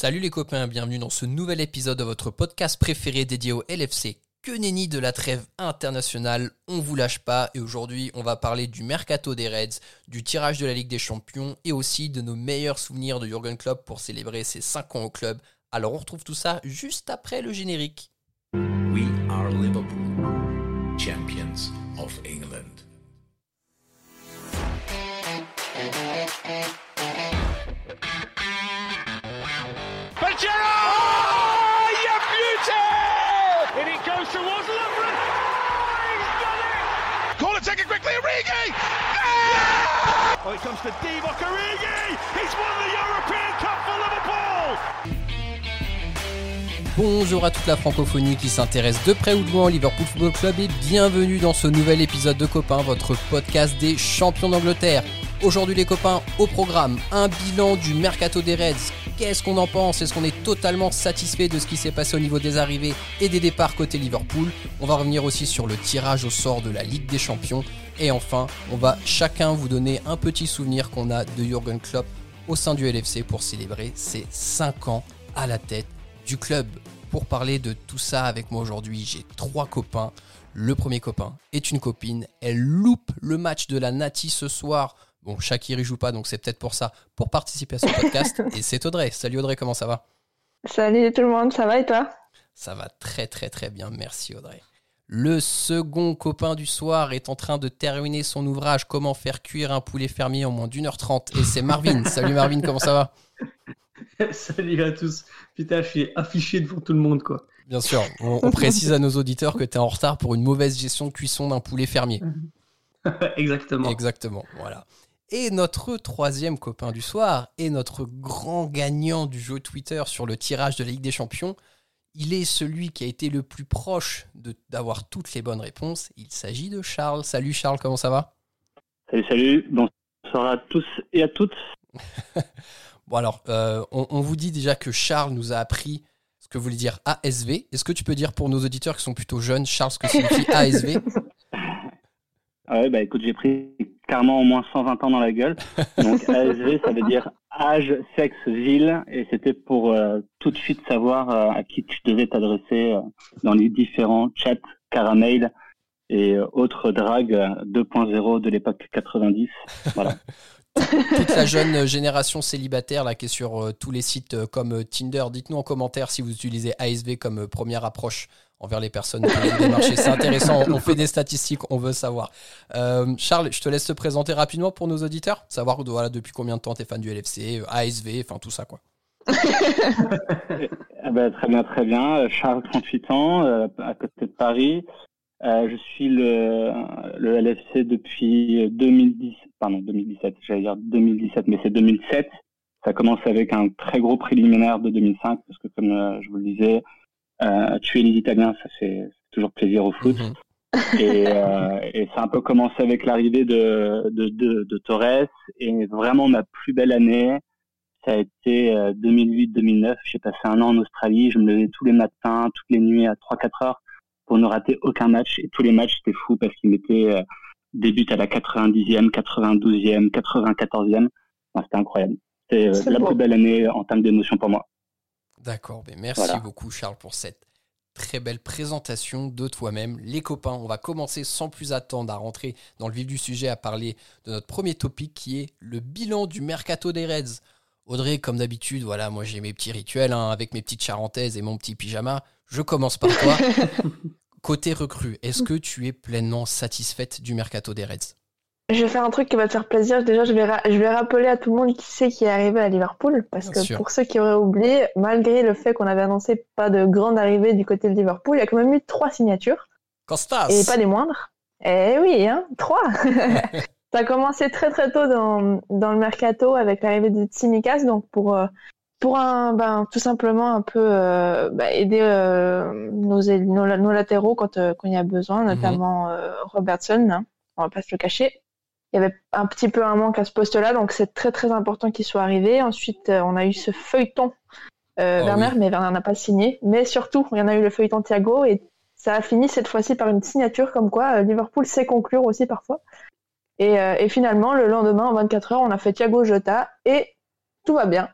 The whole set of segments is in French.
Salut les copains, bienvenue dans ce nouvel épisode de votre podcast préféré dédié au LFC. Que nenni de la trêve internationale, on vous lâche pas et aujourd'hui on va parler du mercato des Reds, du tirage de la Ligue des Champions et aussi de nos meilleurs souvenirs de Jurgen Klopp pour célébrer ses 5 ans au club. Alors on retrouve tout ça juste après le générique. We are Liverpool, champions of England. Bonjour à toute la francophonie qui s'intéresse de près ou de loin au Liverpool Football Club et bienvenue dans ce nouvel épisode de Copain, votre podcast des champions d'Angleterre. Aujourd'hui les copains, au programme, un bilan du mercato des Reds. Qu'est-ce qu'on en pense? Est-ce qu'on est totalement satisfait de ce qui s'est passé au niveau des arrivées et des départs côté Liverpool? On va revenir aussi sur le tirage au sort de la Ligue des Champions. Et enfin, on va chacun vous donner un petit souvenir qu'on a de Jurgen Klopp au sein du LFC pour célébrer ses 5 ans à la tête du club. Pour parler de tout ça avec moi aujourd'hui, j'ai trois copains. Le premier copain est une copine. Elle loupe le match de la Nati ce soir. Bon, Shakiri joue pas, donc c'est peut-être pour ça, pour participer à ce podcast. et c'est Audrey. Salut Audrey, comment ça va? Salut tout le monde, ça va et toi? Ça va très très très bien, merci Audrey. Le second copain du soir est en train de terminer son ouvrage Comment faire cuire un poulet fermier en moins d'une heure trente. Et c'est Marvin. Salut Marvin, comment ça va? Salut à tous. Putain, je suis affiché devant tout le monde, quoi. Bien sûr, on, on précise à nos auditeurs que tu es en retard pour une mauvaise gestion de cuisson d'un poulet fermier. Exactement. Exactement, voilà. Et notre troisième copain du soir est notre grand gagnant du jeu Twitter sur le tirage de la Ligue des Champions. Il est celui qui a été le plus proche de- d'avoir toutes les bonnes réponses. Il s'agit de Charles. Salut Charles, comment ça va? Salut, salut, bonsoir à tous et à toutes. Bon alors, euh, on, on vous dit déjà que Charles nous a appris ce que voulait dire ASV. Est-ce que tu peux dire pour nos auditeurs qui sont plutôt jeunes, Charles, ce que signifie ASV Ah ouais, bah écoute, j'ai pris carrément au moins 120 ans dans la gueule. Donc ASV, ça veut dire âge, sexe, ville, et c'était pour euh, tout de suite savoir euh, à qui tu devais t'adresser euh, dans les différents chats, caramel et euh, autres dragues euh, 2.0 de l'époque 90. Voilà. toute la jeune génération célibataire là qui est sur euh, tous les sites euh, comme Tinder. Dites-nous en commentaire si vous utilisez ASV comme euh, première approche envers les personnes qui viennent démarcher. C'est intéressant, on fait des statistiques, on veut savoir. Euh, Charles, je te laisse te présenter rapidement pour nos auditeurs, savoir depuis combien de temps tu es fan du LFC, euh, ASV, enfin tout ça quoi. Ah bah, très bien, très bien. Euh, Charles, 38 ans, à côté de Paris. Je suis le, le LFC depuis 2010, pardon, 2017, j'allais dire 2017, mais c'est 2007. Ça commence avec un très gros préliminaire de 2005, parce que comme je vous le disais, tuer les Italiens, ça fait toujours plaisir au foot. Mhm. et, euh, et ça a un peu commencé avec l'arrivée de, de, de, de Torres. Et vraiment, ma plus belle année, ça a été euh, 2008-2009. J'ai passé un an en Australie. Je me levais tous les matins, toutes les nuits à 3-4 heures pour ne rater aucun match. Et tous les matchs, c'était fou parce qu'ils mettaient euh, des buts à la 90e, 92e, 94e. Enfin, c'était incroyable. C'était euh, C'est la beau. plus belle année en termes d'émotion pour moi. D'accord, mais merci Voilà. beaucoup Charles pour cette très belle présentation de toi-même. Les copains, on va commencer sans plus attendre à rentrer dans le vif du sujet, à parler de notre premier topic qui est le bilan du mercato des Reds. Audrey, comme d'habitude, voilà, moi j'ai mes petits rituels hein, avec mes petites charentaises et mon petit pyjama. Je commence par toi. Côté recrue, est-ce que tu es pleinement satisfaite du mercato des Reds? Je vais faire un truc qui va te faire plaisir. Déjà, je vais, ra- je vais rappeler à tout le monde qui sait qui est arrivé à Liverpool. Parce Bien que sûr. pour ceux qui auraient oublié, malgré le fait qu'on avait annoncé pas de grande arrivée du côté de Liverpool, il y a quand même eu trois signatures. Costas Et pas des moindres. Eh oui, hein, trois Ça a commencé très très tôt dans, dans le mercato avec l'arrivée de Tsimikas, donc pour, euh, pour un, ben, tout simplement un peu euh, bah, aider euh, nos, aile- nos, nos latéraux quand, quand il y a besoin, notamment euh, Robertson, hein, on va pas se le cacher. Il y avait un petit peu un manque à ce poste-là, donc c'est très très important qu'il soit arrivé. Ensuite, euh, on a eu ce feuilleton euh, Oh Werner, oui. mais Werner n'a pas signé. Mais surtout, il y en a eu le feuilleton Thiago et ça a fini cette fois-ci par une signature comme quoi euh, Liverpool sait conclure aussi parfois. Et, euh, et finalement, le lendemain, en 24 heures, on a fait Thiago Jota et tout va bien.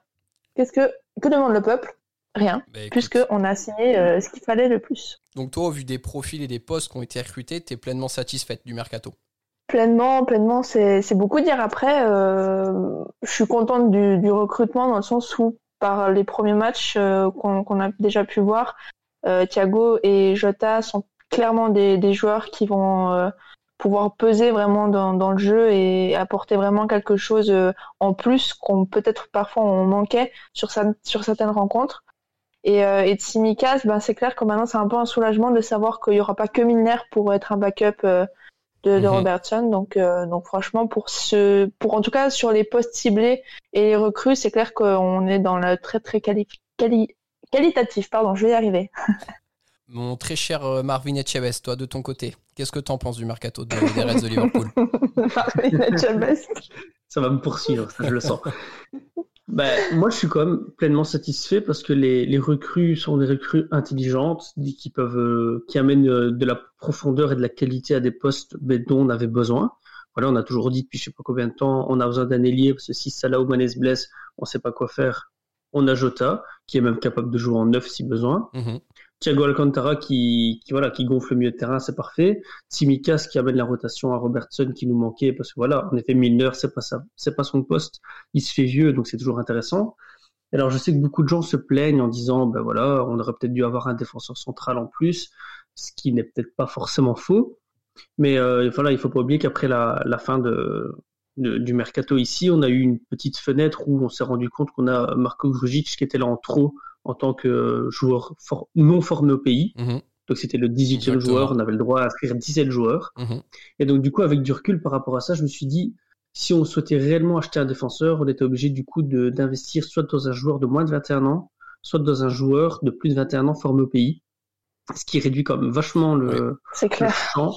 qu'est-ce que que demande le peuple? Rien, Bah, puisqu'on a signé euh, ce qu'il fallait le plus. Donc toi, au vu des profils et des postes qui ont été recrutés, t'es pleinement satisfaite du mercato? Pleinement, pleinement, c'est beaucoup dire. Après, euh, je suis contente du, du recrutement dans le sens où, par les premiers matchs euh, qu'on a déjà pu voir, euh, Thiago et Jota sont clairement des, des joueurs qui vont pouvoir peser vraiment dans, le jeu et apporter vraiment quelque chose en plus qu'on peut-être parfois on manquait sur, sur certaines rencontres. Et, et Tsimikas, ben c'est clair que maintenant c'est un peu un soulagement de savoir qu'il n'y aura pas que Milner pour être un backup de, de Mhm. Robertson. Donc, euh, donc franchement, pour ce, pour en tout cas sur les postes ciblés et les recrues, c'est clair qu'on est dans le très très quali- quali- qualitatif. Pardon, je vais y arriver. Mon très cher euh, Marvin Etchebest, toi de ton côté, qu'est-ce que t'en penses du mercato de- des Reds de Liverpool? Marvin Etchebest. Ça va me poursuivre, ça, je le sens. Ben, moi, je suis quand même pleinement satisfait parce que les, les recrues sont des recrues intelligentes, qui peuvent, euh, qui amènent euh, de la profondeur et de la qualité à des postes dont on avait besoin. Voilà, on a toujours dit depuis je sais pas combien de temps, on a besoin d'un ailier parce que si Salah ou Mané se blesse, on sait pas quoi faire. On a Jota, qui est même capable de jouer en neuf si besoin. Mhm. Thiago Alcantara qui, qui, voilà, qui gonfle le milieu de terrain, c'est parfait. Tsimikas qui amène la rotation à Robertson qui nous manquait parce que voilà, en effet, Milner, c'est pas ça, c'est pas son poste. Il se fait vieux, donc c'est toujours intéressant. Alors, je sais que beaucoup de gens se plaignent en disant, ben voilà, on aurait peut-être dû avoir un défenseur central en plus, ce qui n'est peut-être pas forcément faux. Mais euh, voilà, il faut pas oublier qu'après la, la fin de, de- du mercato ici, on a eu une petite fenêtre où on s'est rendu compte qu'on a Marco Grujic qui était là en trop en tant que joueur for- non formé au pays. Mhm. Donc c'était le 18e Exactement. joueur, on avait le droit à inscrire 17 joueurs. Mhm. Et donc du coup, avec du recul par rapport à ça, je me suis dit, si on souhaitait réellement acheter un défenseur, on était obligé du coup de- d'investir soit dans un joueur de moins de 21 ans, soit dans un joueur de plus de 21 ans formé au pays. Ce qui réduit quand même vachement le, C'est le clair. champ.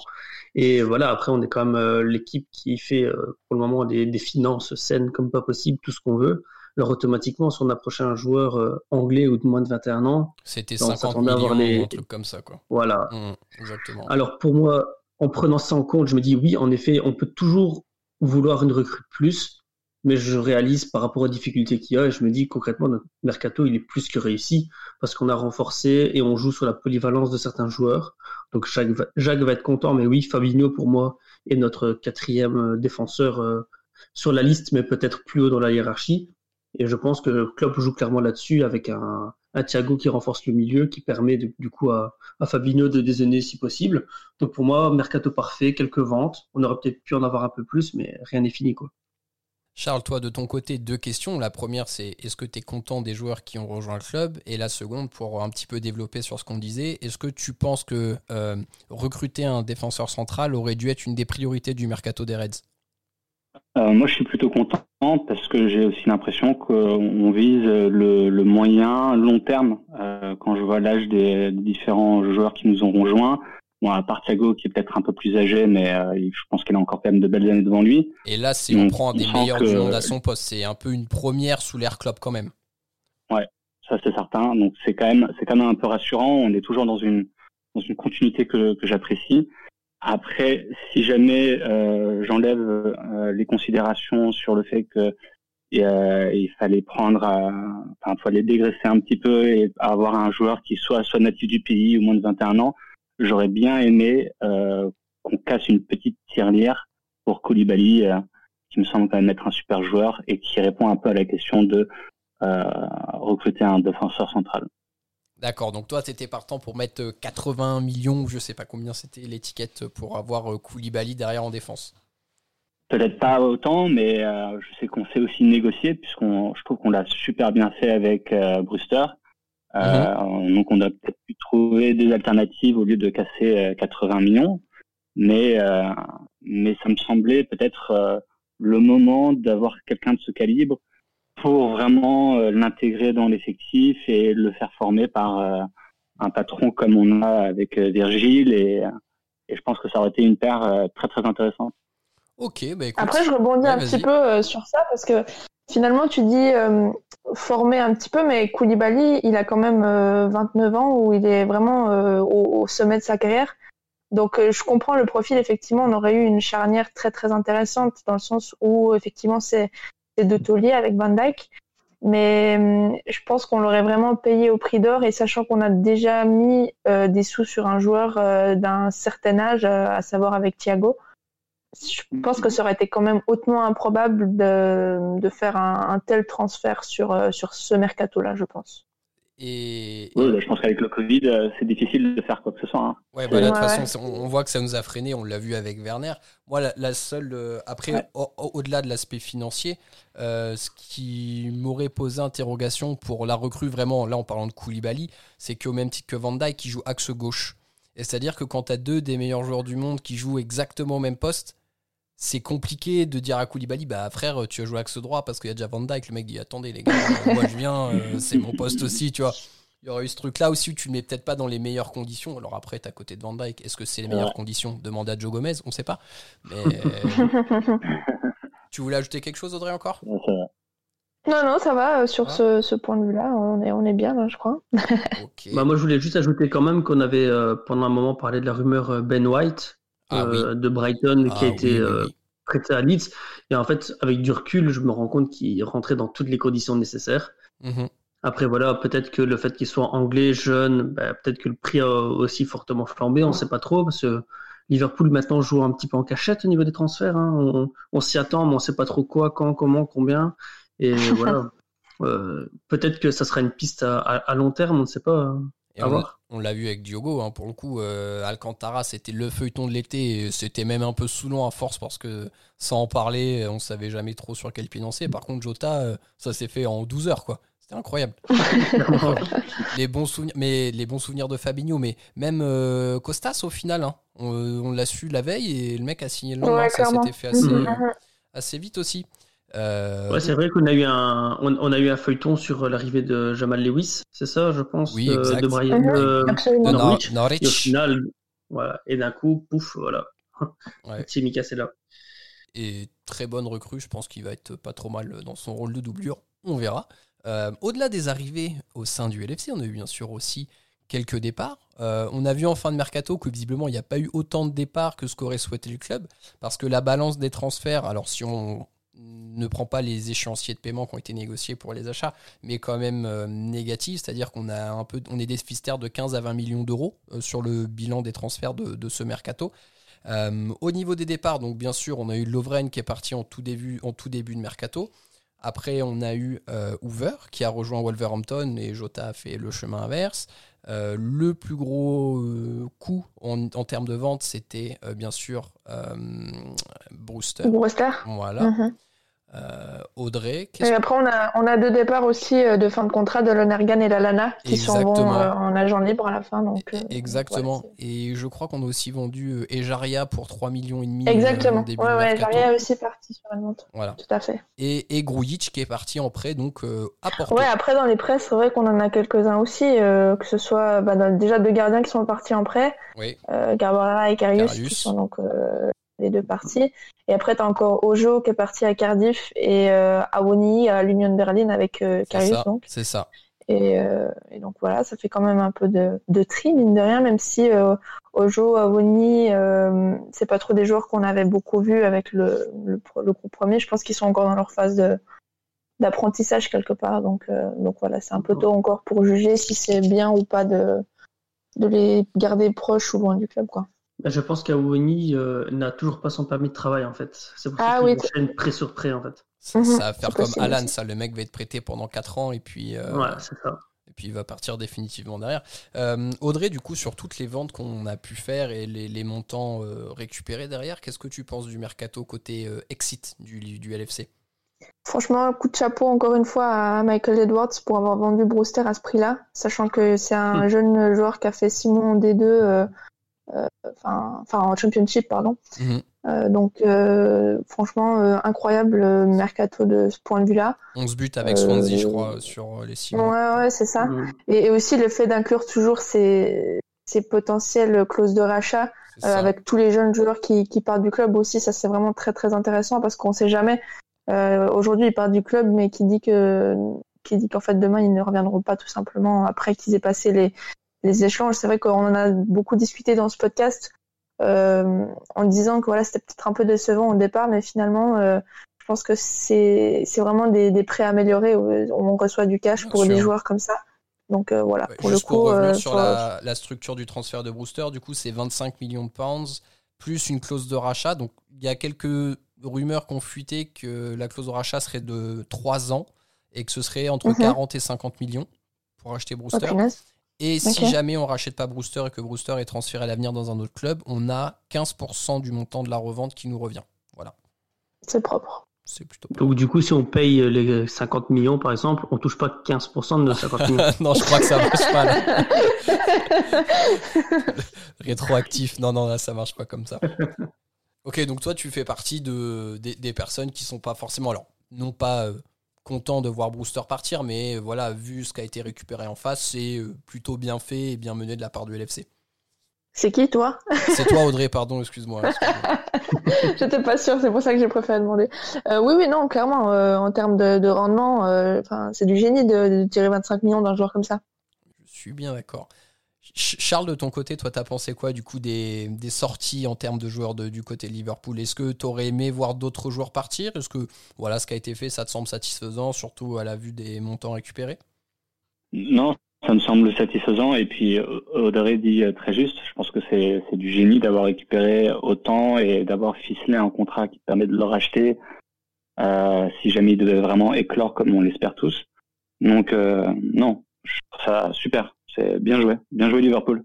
Et voilà, après, on est quand même euh, l'équipe qui fait euh, pour le moment des, des finances saines comme pas possible, tout ce qu'on veut. Alors automatiquement, si on approchait un joueur euh, anglais ou de moins de 21 ans, C'était Non, on 50 s'attendait à millions, avoir les- un truc comme ça, quoi. voilà, Mhm. Exactement. alors pour moi, en prenant ça en compte, je me dis oui, en effet, on peut toujours vouloir une recrue plus, mais je réalise par rapport aux difficultés qu'il y a et je me dis concrètement notre mercato il est plus que réussi parce qu'on a renforcé et on joue sur la polyvalence de certains joueurs. Donc Jacques va, être content, mais oui, Fabinho pour moi est notre quatrième défenseur euh, sur la liste, mais peut-être plus haut dans la hiérarchie. Et je pense que Klopp joue clairement là-dessus avec un, un Thiago qui renforce le milieu, qui permet du coup à, à Fabinho de dézonner si possible. Donc pour moi, mercato parfait, quelques ventes. On aurait peut-être pu en avoir un peu plus, mais rien n'est fini quoi. Charles, toi, de ton côté, deux questions. La première, c'est est-ce que tu es content des joueurs qui ont rejoint le club? Et la seconde, pour un petit peu développer sur ce qu'on disait, est-ce que tu penses que euh, recruter un défenseur central aurait dû être une des priorités du mercato des Reds? Euh, moi, je suis plutôt content parce que j'ai aussi l'impression qu'on vise le, moyen long terme. Euh, quand je vois l'âge des, des différents joueurs qui nous ont rejoints, bon, à part Thiago qui est peut-être un peu plus âgé, mais euh, je pense qu'il a encore quand même de belles années devant lui. Et là, c'est on prend on des meilleurs que- du monde à son poste. C'est un peu une première sous l'air club quand même. Ça, c'est certain. Donc, c'est quand même, c'est quand même un peu rassurant. On est toujours dans une, dans une continuité que, que j'apprécie. Après, si jamais euh, j'enlève euh, les considérations sur le fait que euh, il fallait prendre, à, enfin, il fallait dégraisser un petit peu et avoir un joueur qui soit soit natif du pays ou moins de 21 ans, j'aurais bien aimé euh, qu'on casse une petite tirelire pour Koulibaly, euh, qui me semble quand même être un super joueur et qui répond un peu à la question de euh, recruter un défenseur central. D'accord, donc toi, tu étais partant pour mettre euh, 80 millions, ou je sais pas combien c'était l'étiquette, pour avoir Koulibaly derrière en défense. Peut-être pas autant, mais je sais qu'on sait aussi négocier puisqu'on, je trouve qu'on l'a super bien fait avec euh, Euh, Donc on a peut-être pu trouver des alternatives au lieu de casser euh, 80 millions, mais euh, mais ça me semblait peut-être euh, le moment d'avoir quelqu'un de ce calibre pour vraiment euh, l'intégrer dans l'effectif et le faire former par euh, un patron comme on a avec euh, Virgile et, et je pense que ça aurait été une paire euh, très très intéressante. Ok, bah écoute. Après, je rebondis Ouais, un petit peu euh, sur ça parce que finalement, tu dis euh, former un petit peu, mais Koulibaly, il a quand même euh, 29 ans où il est vraiment euh, au, au sommet de sa carrière. Donc, euh, je comprends le profil. Effectivement, on aurait eu une charnière très très intéressante dans le sens où effectivement c'est deux tauliers avec Van Dijk. Mais je pense qu'on l'aurait vraiment payé au prix d'or et sachant qu'on a déjà mis euh, des sous sur un joueur euh, d'un certain âge, euh, à savoir avec Thiago, je pense que ça aurait été quand même hautement improbable de, de faire un, un tel transfert sur, euh, sur ce mercato-là, je pense. Et, Oui, bah, je pense qu'avec le Covid, euh, c'est difficile de faire quoi que ce soit. hein. Ouais, bah de toute Ouais, façon, on, voit que ça nous a freiné, on l'a vu avec Werner. Moi, la, la seule. euh, après, Ouais. au- au- au-delà de l'aspect financier, euh, ce qui m'aurait posé interrogation pour la recrue, vraiment, là, en parlant de Koulibaly, c'est qu'au même titre que Van Dijk, qui joue axe gauche. Et c'est-à-dire que quand tu as deux des meilleurs joueurs du monde qui jouent exactement au même poste, c'est compliqué de dire à Koulibaly, bah frère, tu vas jouer axe droit parce qu'il y a déjà Van Dijk. Le mec dit, attendez les gars, euh, moi je viens, euh, c'est mon poste aussi, tu vois. Il y aurait eu ce truc-là aussi où tu ne le mets peut-être pas dans les meilleures conditions. Alors après, tu à côté de Van Dyke. Est-ce que c'est les meilleures Ouais. conditions? Demande à Joe Gomez, on ne sait pas. Mais tu voulais ajouter quelque chose, Audrey, encore? Non, non, ça va, euh, sur Ah. ce, ce point de vue-là, on est, on est bien, là, je crois. Bah, moi, je voulais juste ajouter quand même qu'on avait euh, pendant un moment parlé de la rumeur Ben White Ah euh, de Brighton qui Ah a été oui, oui, euh, oui. prêté à Leeds. Et en fait, avec du recul, je me rends compte qu'il rentrait dans toutes les conditions nécessaires. Mhm. Après, voilà, peut-être que le fait qu'il soit anglais, jeune, bah, peut-être que le prix a aussi fortement flambé, on ne sait pas trop, parce que Liverpool maintenant joue un petit peu en cachette au niveau des transferts. hein. On, on s'y attend, mais on ne sait pas trop quoi, quand, comment, combien. Et voilà. Euh, peut-être que ça sera une piste à, à- à long terme, on ne sait pas. Et À on, voir. on l'a vu avec Diogo, hein, pour le coup. euh, Alcantara, c'était le feuilleton de l'été. et C'était même un peu saoulant à force parce que sans en parler, on savait jamais trop sur quel pied lancer. Par contre, Jota, euh, ça s'est fait en 12 heures, quoi. C'était incroyable. les bons souvenirs, mais les bons souvenirs de Fabinho, mais même euh, Costas au final, hein. on, on l'a su la veille et le mec a signé le lendemain. Ouais, ça s'était fait assez, Mhm. assez vite aussi. Euh, Ouais, c'est vrai qu'on a eu un, on, on a eu un feuilleton sur l'arrivée de Jamal Lewis, c'est ça, je pense, Oui, de, exact. de Brian. Mhm, euh, de Absolument. Nor- Norwich. Norwich. et au final, voilà. Et d'un coup, pouf, voilà. Ouais. C'est là. et très bonne recrue. Je pense qu'il va être pas trop mal dans son rôle de doublure. On verra. Euh, Au-delà des arrivées au sein du LFC, on a eu bien sûr aussi quelques départs. Euh, on a vu en fin de mercato que visiblement il n'y a pas eu autant de départs que ce qu'aurait souhaité le club, parce que la balance des transferts, alors si on ne prend pas les échéanciers de paiement qui ont été négociés pour les achats, mais quand même euh, négative, c'est-à-dire qu'on a un peu, on est déficitaire de 15 à 20 millions d'euros euh, sur le bilan des transferts de, de ce mercato. Euh, au niveau des départs, donc bien sûr, on a eu Lovren qui est parti en tout début, en tout début de mercato. Après, on a eu Hoover qui a rejoint Wolverhampton et Jota a fait le chemin inverse. Le plus gros coup en, en termes de vente, c'était bien sûr Brewster. Brewster. Voilà. Mhm. Euh, Audrey, Et après, on a, on a deux départs aussi euh, de fin de contrat de Lonergan et Lalana qui vont Exactement. euh, en agent libre à la fin. Donc, euh, Exactement. et je crois qu'on a aussi vendu Ejaria pour 3 millions et demi. c'est- Exactement. début ouais, de ouais, mercato. Jaria est aussi parti sur une montre. Voilà. Tout à fait. Et, et Grujic qui est parti en prêt donc à Porto. Ouais, après, dans les prêts, c'est vrai qu'on en a quelques-uns aussi, que ce soit bah, déjà deux gardiens qui sont partis en prêt, Oui. Garbara et Karius, Karius. qui sont donc les deux partis. Et après, tu as encore Ojo qui est parti à Cardiff et euh, Awoni à l'Union Berlin avec euh, Karius. C'est ça. Et, euh, et donc voilà, ça fait quand même un peu de, de tri, mine de rien, même si euh, Ojo, Awoni, euh, c'est pas trop des joueurs qu'on avait beaucoup vus avec le, le, le groupe premier. Je pense qu'ils sont encore dans leur phase de d'apprentissage quelque part. Donc, euh, donc voilà, c'est un peu tôt encore pour juger si c'est bien ou pas de, de les garder proches ou loin du club. Quoi. Bah, Je pense qu'Awoni euh, n'a toujours pas son permis de travail en fait. C'est pour Ah ça oui, qu'il enchaîne prêt sur prêt en fait. Ça, va faire comme possible Alan, ça. Le mec va être prêté pendant 4 ans et puis, euh, Ouais, c'est ça. et puis il va partir définitivement derrière. Euh, Audrey, du coup, sur toutes les ventes qu'on a pu faire et les, les montants euh, récupérés derrière, qu'est-ce que tu penses du mercato côté euh, exit du, du LFC Franchement, coup de chapeau encore une fois à Michael Edwards pour avoir vendu Brewster à ce prix-là, sachant que c'est un Mm. jeune joueur qui a fait six mois en D2, euh, euh, enfin, enfin en Championship, pardon. Mhm. Euh, donc, euh, franchement, euh, incroyable euh, mercato de ce point de vue-là. 11 buts avec Euh, Swansea, je crois, sur euh, les 6 Ouais, mois. ouais, c'est ça. Mm. Et, et aussi le fait d'inclure toujours ces, ces potentielles clauses de rachat euh, avec tous les jeunes joueurs qui, qui partent du club aussi, ça c'est vraiment très très intéressant parce qu'on sait jamais. Euh, Aujourd'hui, ils partent du club, mais qui dit que qui dit qu'en fait demain ils ne reviendront pas tout simplement après qu'ils aient passé les les échanges. C'est vrai qu'on en a beaucoup discuté dans ce podcast euh, en disant que voilà c'était peut-être un peu décevant au départ, mais finalement euh, je pense que c'est vraiment des, des prêts améliorés on reçoit du cash Bien pour sûr. des joueurs comme ça. Donc euh, voilà, Ouais, pour le juste pour coup, revenir euh, sur pour- la, la structure du transfert de Brewster, du coup, c'est 25 millions de pounds plus une clause de rachat. Donc, il y a quelques rumeurs qui ont fuité que la clause de rachat serait de 3 ans et que ce serait entre Mhm. 40 et 50 millions pour acheter oh, Brewster. punaise. Et si jamais on rachète pas Brewster et que Brewster est transféré à l'avenir dans un autre club, on a 15% du montant de la revente qui nous revient. Voilà, c'est propre. c'est plutôt. Donc du coup, si on paye les 50 millions, par exemple, on touche pas 15% de nos 50 millions. non, je crois que ça marche pas là. Rétroactif, non, non, là, ça marche pas comme ça. Ok, donc toi, tu fais partie de, des, des personnes qui sont pas forcément, alors, non pas euh, contents de voir Brewster partir, mais voilà, vu ce qui a été récupéré en face, c'est euh, plutôt bien fait et bien mené de la part du LFC. C'est qui toi? C'est toi, Audrey, pardon, excuse-moi. excuse-moi. J'étais pas sûre, c'est pour ça que j'ai préféré demander. Euh, oui, oui, non, clairement, euh, en termes de, de rendement, euh, c'est du génie de, de tirer 25 millions d'un joueur comme ça. Je suis bien d'accord. Ch- Charles, de ton côté, toi, t'as pensé quoi du coup des, sorties en termes de joueurs du côté Liverpool? Est-ce que t'aurais aimé voir d'autres joueurs partir? Est-ce que voilà, ce qui a été fait, ça te semble satisfaisant, surtout à la vue des montants récupérés? Non, ça me semble satisfaisant. Et puis Audrey dit euh, très juste, je pense que c'est du génie d'avoir récupéré autant et d'avoir ficelé un contrat qui permet de le racheter euh, si jamais il devait vraiment éclore comme on l'espère tous. Donc euh, non, ça super. C'est bien joué, bien joué Liverpool.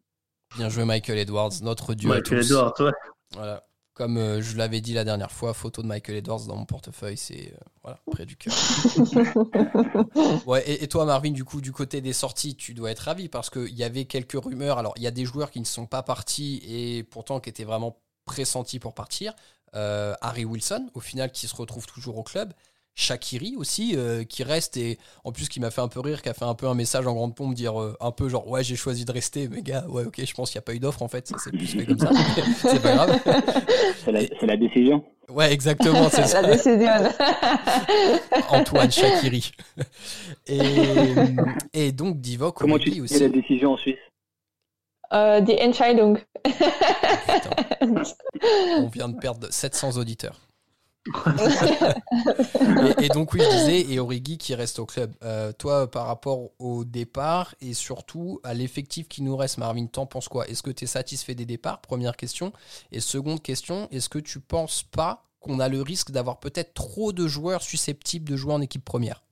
Bien joué, Michael Edwards, notre dieu à Michael tous. Edwards, ouais. Voilà. Comme euh, je l'avais dit la dernière fois, photo de Michael Edwards dans mon portefeuille, c'est euh, voilà, près du cœur. Ouais, et, et toi, Marvin, du coup, du côté des sorties, tu dois être ravi parce qu'il y avait quelques rumeurs. Alors, il y a des joueurs qui ne sont pas partis et pourtant qui étaient vraiment pressentis pour partir. Euh, Harry Wilson, au final, qui se retrouve toujours au club. Shakiri aussi, euh, qui reste et en plus qui m'a fait un peu rire, qui a fait un peu un message en grande pompe, dire euh, un peu genre ouais j'ai choisi de rester, mais gars ouais ok je pense qu'il n'y a pas eu d'offre en fait, ça s'est plus fait comme ça, c'est pas grave. C'est la, c'est la décision. Ouais exactement c'est ça. La décision. Antoine Shakiri. Et, et donc Divock Comment tu dis aussi. la décision en Suisse? Euh, die Entscheidung. Putain. On vient de perdre 700 auditeurs. et, donc oui, je disais, et Origi qui reste au club. Euh, toi, par rapport au départ et surtout à l'effectif qui nous reste, Marvin, t'en penses quoi? Est-ce que tu es satisfait des départs? Première question. Et seconde question, est-ce que tu penses pas qu'on a le risque d'avoir peut-être trop de joueurs susceptibles de jouer en équipe première?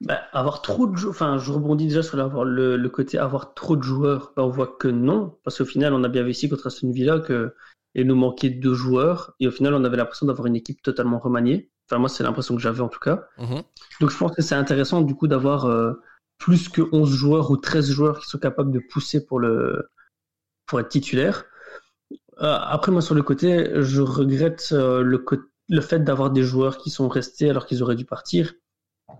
Bah, avoir trop de joueurs, enfin, je rebondis déjà sur le côté avoir trop de joueurs. Bah, on voit que non, parce qu'au final, on a bien vu ici contre Aston Villa que il nous manquait deux joueurs, et au final, on avait l'impression d'avoir une équipe totalement remaniée. Enfin, moi, c'est l'impression que j'avais en tout cas. Mhm. Donc, je pense que c'est intéressant du coup d'avoir euh, plus que 11 joueurs ou 13 joueurs qui sont capables de pousser pour le pour être titulaire. Euh, après, moi, sur le côté, je regrette euh, le, co- le fait d'avoir des joueurs qui sont restés alors qu'ils auraient dû partir.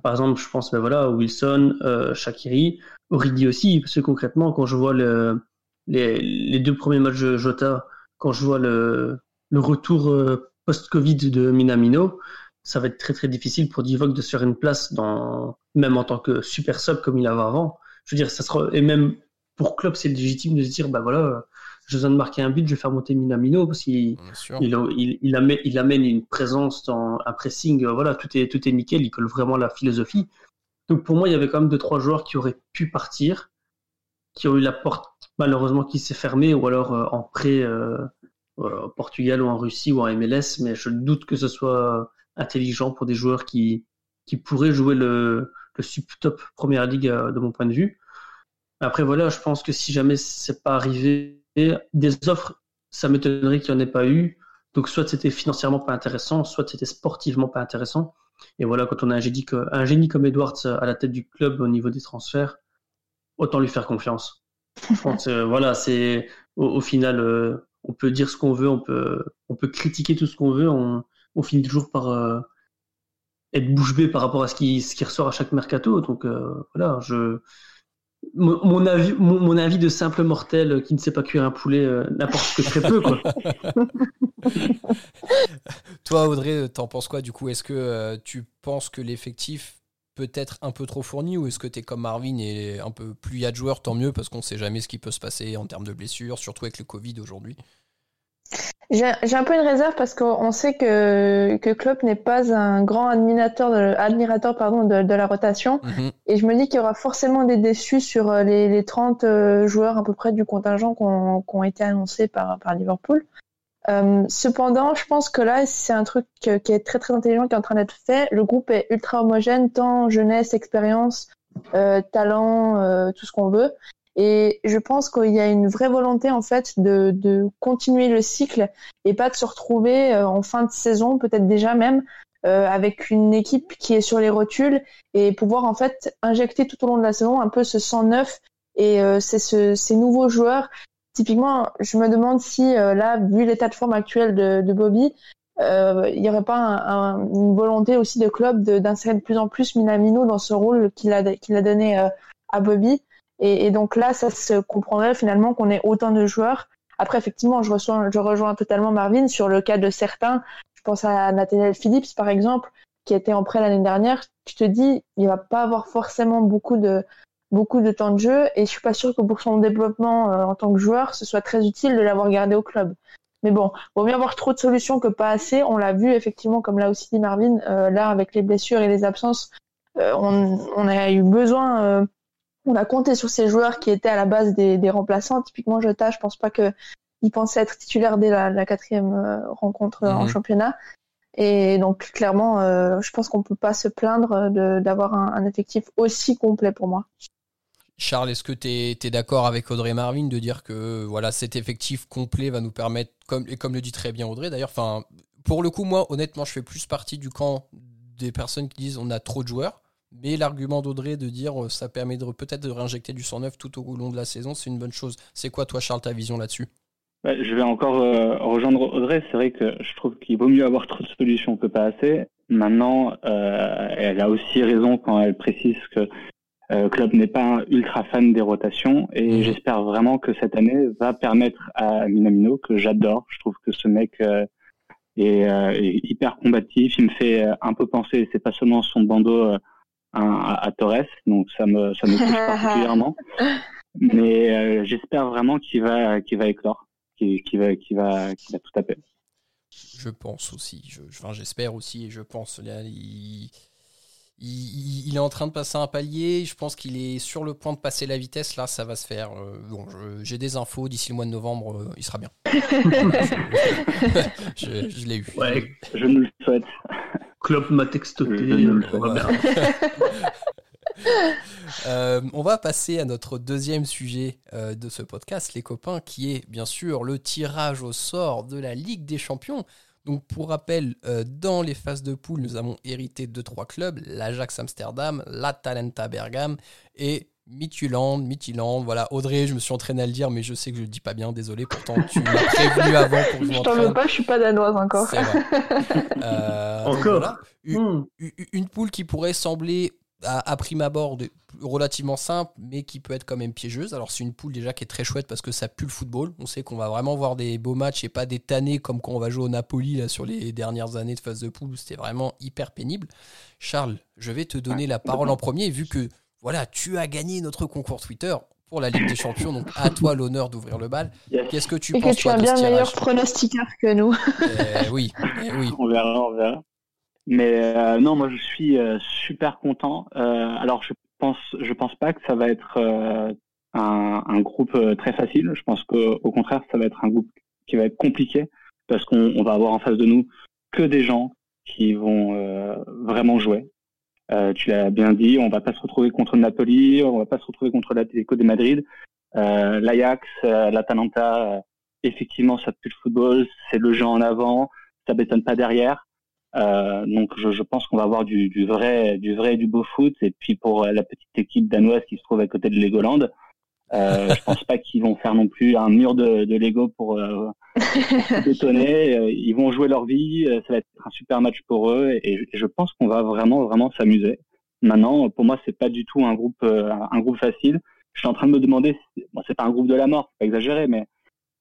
Par exemple, je pense, ben voilà, Wilson, Shakiri, Origi aussi, parce que concrètement, quand je vois le, les, les deux premiers matchs de Jota, quand je vois le, le retour euh, post-Covid de Minamino, ça va être très très difficile pour Divock de se faire une place dans, même en tant que super sub comme il avait avant. Je veux dire, ça sera, et même pour Klopp, c'est légitime de se dire, bah voilà, j'ai besoin de marquer un but, je vais faire monter Minamino parce qu'il il amène, il amène une présence dans un pressing, euh, voilà, tout est, tout est nickel, il colle vraiment la philosophie. Donc pour moi, il y avait quand même deux, trois joueurs qui auraient pu partir, qui ont eu la porte malheureusement qui s'est fermée, ou alors euh, en prêt euh, euh, au Portugal ou en Russie ou en MLS, mais je doute que ce soit intelligent pour des joueurs qui, qui pourraient jouer le, le sub-top Première Ligue euh, de mon point de vue. Après voilà, je pense que si jamais c'est pas arrivé, des offres, ça m'étonnerait qu'il n'y en ait pas eu. Donc soit c'était financièrement pas intéressant, soit c'était sportivement pas intéressant. Et voilà, quand on a un génie, co- un génie comme Edwards à la tête du club au niveau des transferts, autant lui faire confiance. Je pense, euh, voilà, c'est au, final, euh, on peut dire ce qu'on veut, on peut, on peut critiquer tout ce qu'on veut, on, finit toujours par euh, être bouche bée par rapport à ce qui, ressort à chaque mercato. Donc voilà, je, mon, avis, mon, avis de simple mortel qui ne sait pas cuire un poulet n'apporte que très peu, quoi. Toi, Audrey, t'en penses quoi du coup? Est-ce que tu penses que l'effectif peut être un peu trop fourni ou est-ce que tu es comme Marvin et un peu plus il y a de joueurs, tant mieux parce qu'on sait jamais ce qui peut se passer en termes de blessures, surtout avec le Covid aujourd'hui J'ai un peu une réserve parce qu'on sait que, que Klopp n'est pas un grand admirateur de, admirateur, pardon, de, de la rotation. Mhm. Et je me dis qu'il y aura forcément des déçus sur euh, les, les 30 euh, joueurs à peu près du contingent qui ont, été annoncés par, par Liverpool. Euh, cependant, je pense que là, c'est un truc qui est très très intelligent qui est en train d'être fait. Le groupe est ultra homogène, tant jeunesse, expérience, euh, talent, euh, tout ce qu'on veut. Et je pense qu'il y a une vraie volonté en fait de, de continuer le cycle et pas de se retrouver euh, en fin de saison, peut-être déjà même, euh, avec une équipe qui est sur les rotules et pouvoir en fait injecter tout au long de la saison un peu ce sang neuf et euh, c'est ce, ces nouveaux joueurs. Typiquement, je me demande si euh, là, vu l'état de forme actuel de, de Bobby, euh, il n'y aurait pas un, un, une volonté aussi de club d'insérer de, plus en plus Minamino dans ce rôle qu'il a, a donné euh, à Bobby. Et, et donc là, ça se comprendrait finalement qu'on ait autant de joueurs. Après, effectivement, je, reçois, je rejoins totalement Marvin sur le cas de certains. Je pense à Nathaniel Phillips, par exemple, qui était en prêt l'année dernière. Tu te dis, il va pas avoir forcément beaucoup de beaucoup de temps de jeu et je suis pas sûre que pour son développement euh, en tant que joueur, ce soit très utile de l'avoir gardé au club. Mais bon, vaut mieux avoir trop de solutions que pas assez. On l'a vu effectivement, comme l'a aussi dit Marvin, euh, là avec les blessures et les absences, euh, on, on a eu besoin, on a compté sur ces joueurs qui étaient à la base des, des remplaçants. Typiquement Jota, je pense pas que il pensait être titulaire dès la, la quatrième rencontre en Mhm. championnat. Et donc clairement, euh, je pense qu'on peut pas se plaindre d'avoir un, un effectif aussi complet pour moi. Charles, est-ce que tu es, d'accord avec Audrey Marvin de dire que voilà cet effectif complet va nous permettre, comme, et comme le dit très bien Audrey d'ailleurs, pour le coup, moi, honnêtement, je fais plus partie du camp des personnes qui disent on a trop de joueurs. Mais l'argument d'Audrey de dire euh, ça permet peut-être de réinjecter du sang neuf tout au long de la saison, c'est une bonne chose. C'est quoi, toi, Charles, ta vision là-dessus? Ouais, je vais encore euh, rejoindre Audrey. C'est vrai que je trouve qu'il vaut mieux avoir trop de solutions que pas assez. Maintenant, euh, elle a aussi raison quand elle précise que euh, Club n'est pas un ultra fan des rotations et Mhm. j'espère vraiment que cette année va permettre à Minamino, que j'adore. Je trouve que ce mec euh, est, euh, est hyper combatif. Il me fait euh, un peu penser, c'est pas seulement son bandeau euh, à, à Torres, donc ça me ça me touche particulièrement. Mais euh, j'espère vraiment qu'il va qu'il va éclore, qu'il va qu'il va va tout taper. Je pense aussi, je, je- enfin, j'espère aussi, et je pense. Là, il, il, est en train de passer un palier, je pense qu'il est sur le point de passer la vitesse, là, ça va se faire. Euh, bon, j'ai des infos, d'ici le mois de novembre, euh, il sera bien. je je l'ai eu. Ouais, Je nous le souhaite. Klopp m'a textoté. Euh, on va passer à notre deuxième sujet euh, de ce podcast, les copains, qui est bien sûr le tirage au sort de la Ligue des Champions. Donc pour rappel, euh, dans les phases de poule, nous avons hérité de trois clubs, l'Ajax Amsterdam, l'Atalanta Bergame et Midtjylland, Midtjylland. Voilà, Audrey, je me suis entraîné à le dire, mais je sais que je le dis pas bien, désolé. Pourtant, tu m'as prévenu avant pour que je Je t'en veux pas, je suis pas danoise encore. C'est vrai. Euh, Encore voilà. Une- Hmm. une poule qui pourrait sembler à, à prime abord de- relativement simple, mais qui peut être quand même piégeuse. Alors c'est une poule déjà qui est très chouette parce que ça pue le football. On sait qu'on va vraiment voir des beaux matchs et pas des tannés comme quand on va jouer au Napoli là, sur les dernières années de phase de poule où c'était vraiment hyper pénible. Charles, je vais te donner la parole en premier vu que voilà, tu as gagné notre concours Twitter pour la Ligue des Champions, donc à toi l'honneur d'ouvrir le bal. Yes. Qu'est-ce que tu Et que penses tu toi es un bien meilleur pronostiqueur que nous. Eh Oui, eh oui. On verra, on verra. Mais euh, non, moi je suis euh, super content. Euh, alors je pense, je pense pas que ça va être euh, un, un groupe euh, très facile. Je pense qu'au contraire, ça va être un groupe qui va être compliqué parce qu'on on va avoir en face de nous que des gens qui vont euh, vraiment jouer. Tu l'as bien dit, on va pas se retrouver contre Napoli, on va pas se retrouver contre l'Atlético de Madrid, l'Ajax, l'Atalanta. effectivement, ça pue le football, c'est le jeu en avant, ça bétonne pas derrière. Euh, donc je, je pense qu'on va avoir du, du vrai, du vrai et du beau foot. Et puis pour euh, la petite équipe danoise qui se trouve à côté de Legoland, euh, je pense pas qu'ils vont faire non plus un mur de, de Lego pour euh, bétonner. Euh, Ils vont jouer leur vie. Ça va être un super match pour eux. Et, et je pense qu'on va vraiment, vraiment s'amuser. Maintenant, pour moi, c'est pas du tout un groupe, un groupe facile. Je suis en train de me demander, bon, c'est pas un groupe de la mort, c'est pas exagéré, mais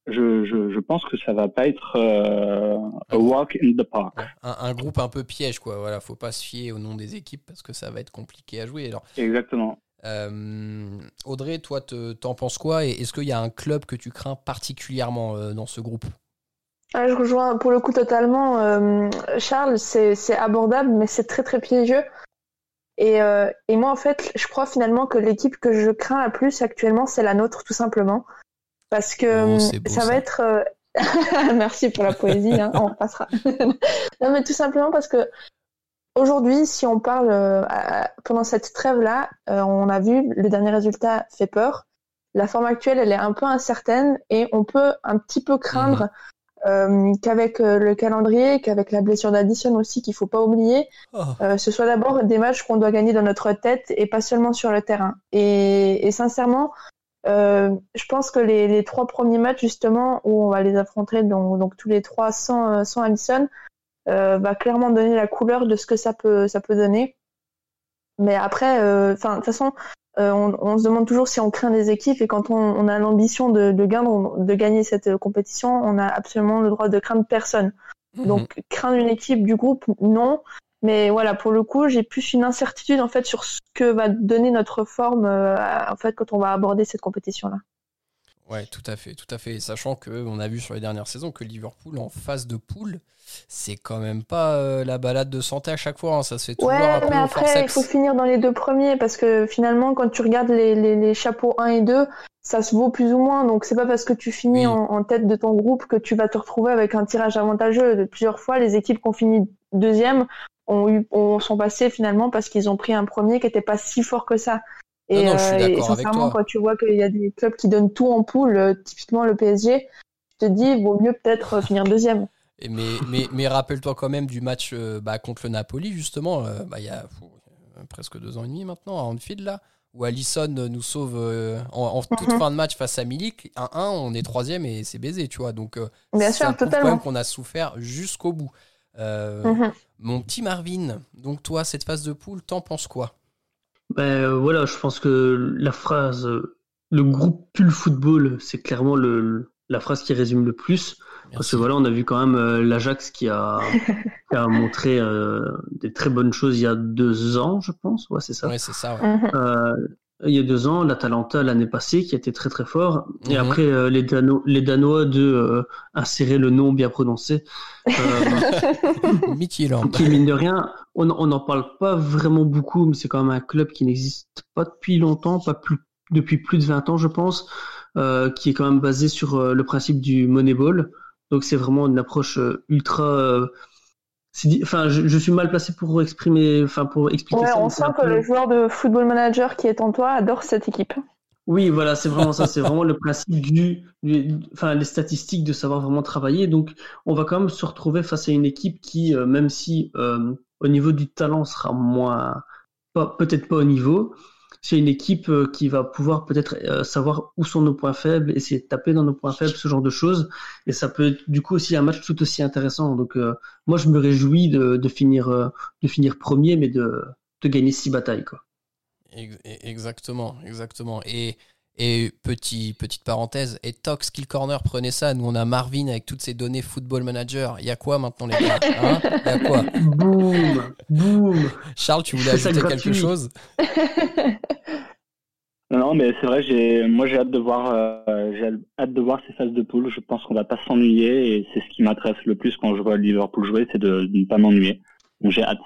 je, je, je pense que ça va pas être euh, a walk in the park. Ouais, Un, un groupe un peu piège, quoi. Voilà, faut pas se fier au nom des équipes parce que ça va être compliqué à jouer. Alors, Exactement. euh, Audrey, toi, te- t'en penses quoi? Et est-ce qu'il y a un club que tu crains particulièrement euh, dans ce groupe? Ah, je rejoins pour le coup totalement. Euh, Charles, c'est abordable, mais c'est très très piégeux. Et, euh, et, moi, en fait, je crois finalement que l'équipe que je crains la plus actuellement, c'est la nôtre, tout simplement. Parce que Oh, beau, ça va être. euh, Merci pour la poésie, hein, on repassera. non, mais tout simplement parce que aujourd'hui, si on parle euh, pendant cette trêve-là, euh, on a vu le dernier résultat fait peur. La forme actuelle, elle est un peu incertaine et on peut un petit peu craindre euh, qu'avec le calendrier, qu'avec la blessure d'Addison aussi, qu'il faut pas oublier, Oh. ce soit d'abord des matchs qu'on doit gagner dans notre tête et pas seulement sur le terrain. Et, et sincèrement, euh, je pense que les, les trois premiers matchs justement où on va les affronter, donc, donc tous les trois sans, euh, sans Allison, euh, va clairement donner la couleur de ce que ça peut, ça peut donner. Mais après, euh, de toute façon, on, on se demande toujours si on craint des équipes et quand on, on a l'ambition de, de, gagner, de gagner cette compétition, on a absolument le droit de craindre personne. Mhm. Donc craindre une équipe du groupe, non. Mais voilà, pour le coup, j'ai plus une incertitude en fait sur ce que va donner notre forme euh, en fait quand on va aborder cette compétition-là. Ouais, tout à fait, tout à fait. Sachant que on a vu sur les dernières saisons que Liverpool en phase de poule, c'est quand même pas euh, la balade de santé à chaque fois. hein. Ça se fait toujours Ouais, un mais après, il faut finir dans les deux premiers parce que finalement, quand tu regardes les, les, les chapeaux 1 et 2, ça se vaut plus ou moins. Donc, c'est pas parce que tu finis Oui. en, en tête de ton groupe que tu vas te retrouver avec un tirage avantageux. De plusieurs fois, les équipes qui ont fini deuxième ont eu, ont, sont passées finalement parce qu'ils ont pris un premier qui était pas si fort que ça. Et, Non, non, je suis euh, et d'accord avec sincèrement, toi. quand tu vois qu'il y a des clubs qui donnent tout en poule, euh, typiquement le PSG, tu te dis, il vaut mieux peut-être euh, finir deuxième. Mais mais, mais rappelle-toi quand même du match bah, contre le Napoli, justement, bah, il y a presque deux ans et demi maintenant, à Anfield, là, où Allison nous sauve euh, en, en toute Mhm. fin de match face à Milik. 1-1, on est troisième et c'est baisé, tu vois. Donc, euh, Bien sûr, totalement. qu'on a souffert jusqu'au bout. Euh, Mhm. Mon petit Marvin, donc toi, cette phase de poule, t'en penses quoi? Ben euh, voilà, je pense que la phrase euh, le groupe pull football, c'est clairement le, la phrase qui résume le plus. Parce que voilà, on a vu quand même euh, l'Ajax qui a, qui a montré euh, des très bonnes choses il y a deux ans, je pense. Ouais, c'est ça. Ouais, c'est ça. ouais. Mhm. Euh, il y a deux ans, l'Atalanta l'année passée qui a été très très fort. Et Mhm. après, euh, les, Dano- les Danois de euh, insérer le nom bien prononcé. Euh, Midtjylland. qui mine de rien, on n'en parle pas vraiment beaucoup, mais c'est quand même un club qui n'existe pas depuis longtemps, pas plus depuis plus de 20 ans, je pense, euh, qui est quand même basé sur euh, le principe du Moneyball. Donc c'est vraiment une approche euh, ultra. Enfin, je, je suis mal placé pour exprimer, enfin pour expliquer Ouais, ça. on sent que peu- le joueur de football manager qui est en toi adore cette équipe. Oui, voilà, c'est vraiment ça. C'est vraiment le principe du, du- enfin, les statistiques de savoir vraiment travailler. Donc, on va quand même se retrouver face à une équipe qui, euh, même si euh, au niveau du talent sera moins, peut-être pas au niveau, c'est une équipe euh, qui va pouvoir peut-être euh, savoir où sont nos points faibles, essayer de taper dans nos points faibles, ce genre de choses. Et ça peut être du coup aussi un match tout aussi intéressant. Donc, euh, moi, je me réjouis de, de finir, de finir premier, mais de, de gagner six batailles, quoi. Ex- Exactement, exactement. Et, et petit, petite parenthèse, et Tox Kill Corner, prenez ça. Nous, on a Marvin avec toutes ses données Football Manager. Il y a quoi maintenant, les gars Hein Il y a quoi Boum, boum. Charles, tu voulais ajouter quelque chose Non, non, mais c'est vrai, j'ai, moi j'ai hâte de voir, euh, j'ai hâte de voir ces phases de poule. Je pense qu'on va pas s'ennuyer et c'est ce qui m'intéresse le plus quand je vois Liverpool jouer, c'est de, de ne pas m'ennuyer. Donc j'ai hâte.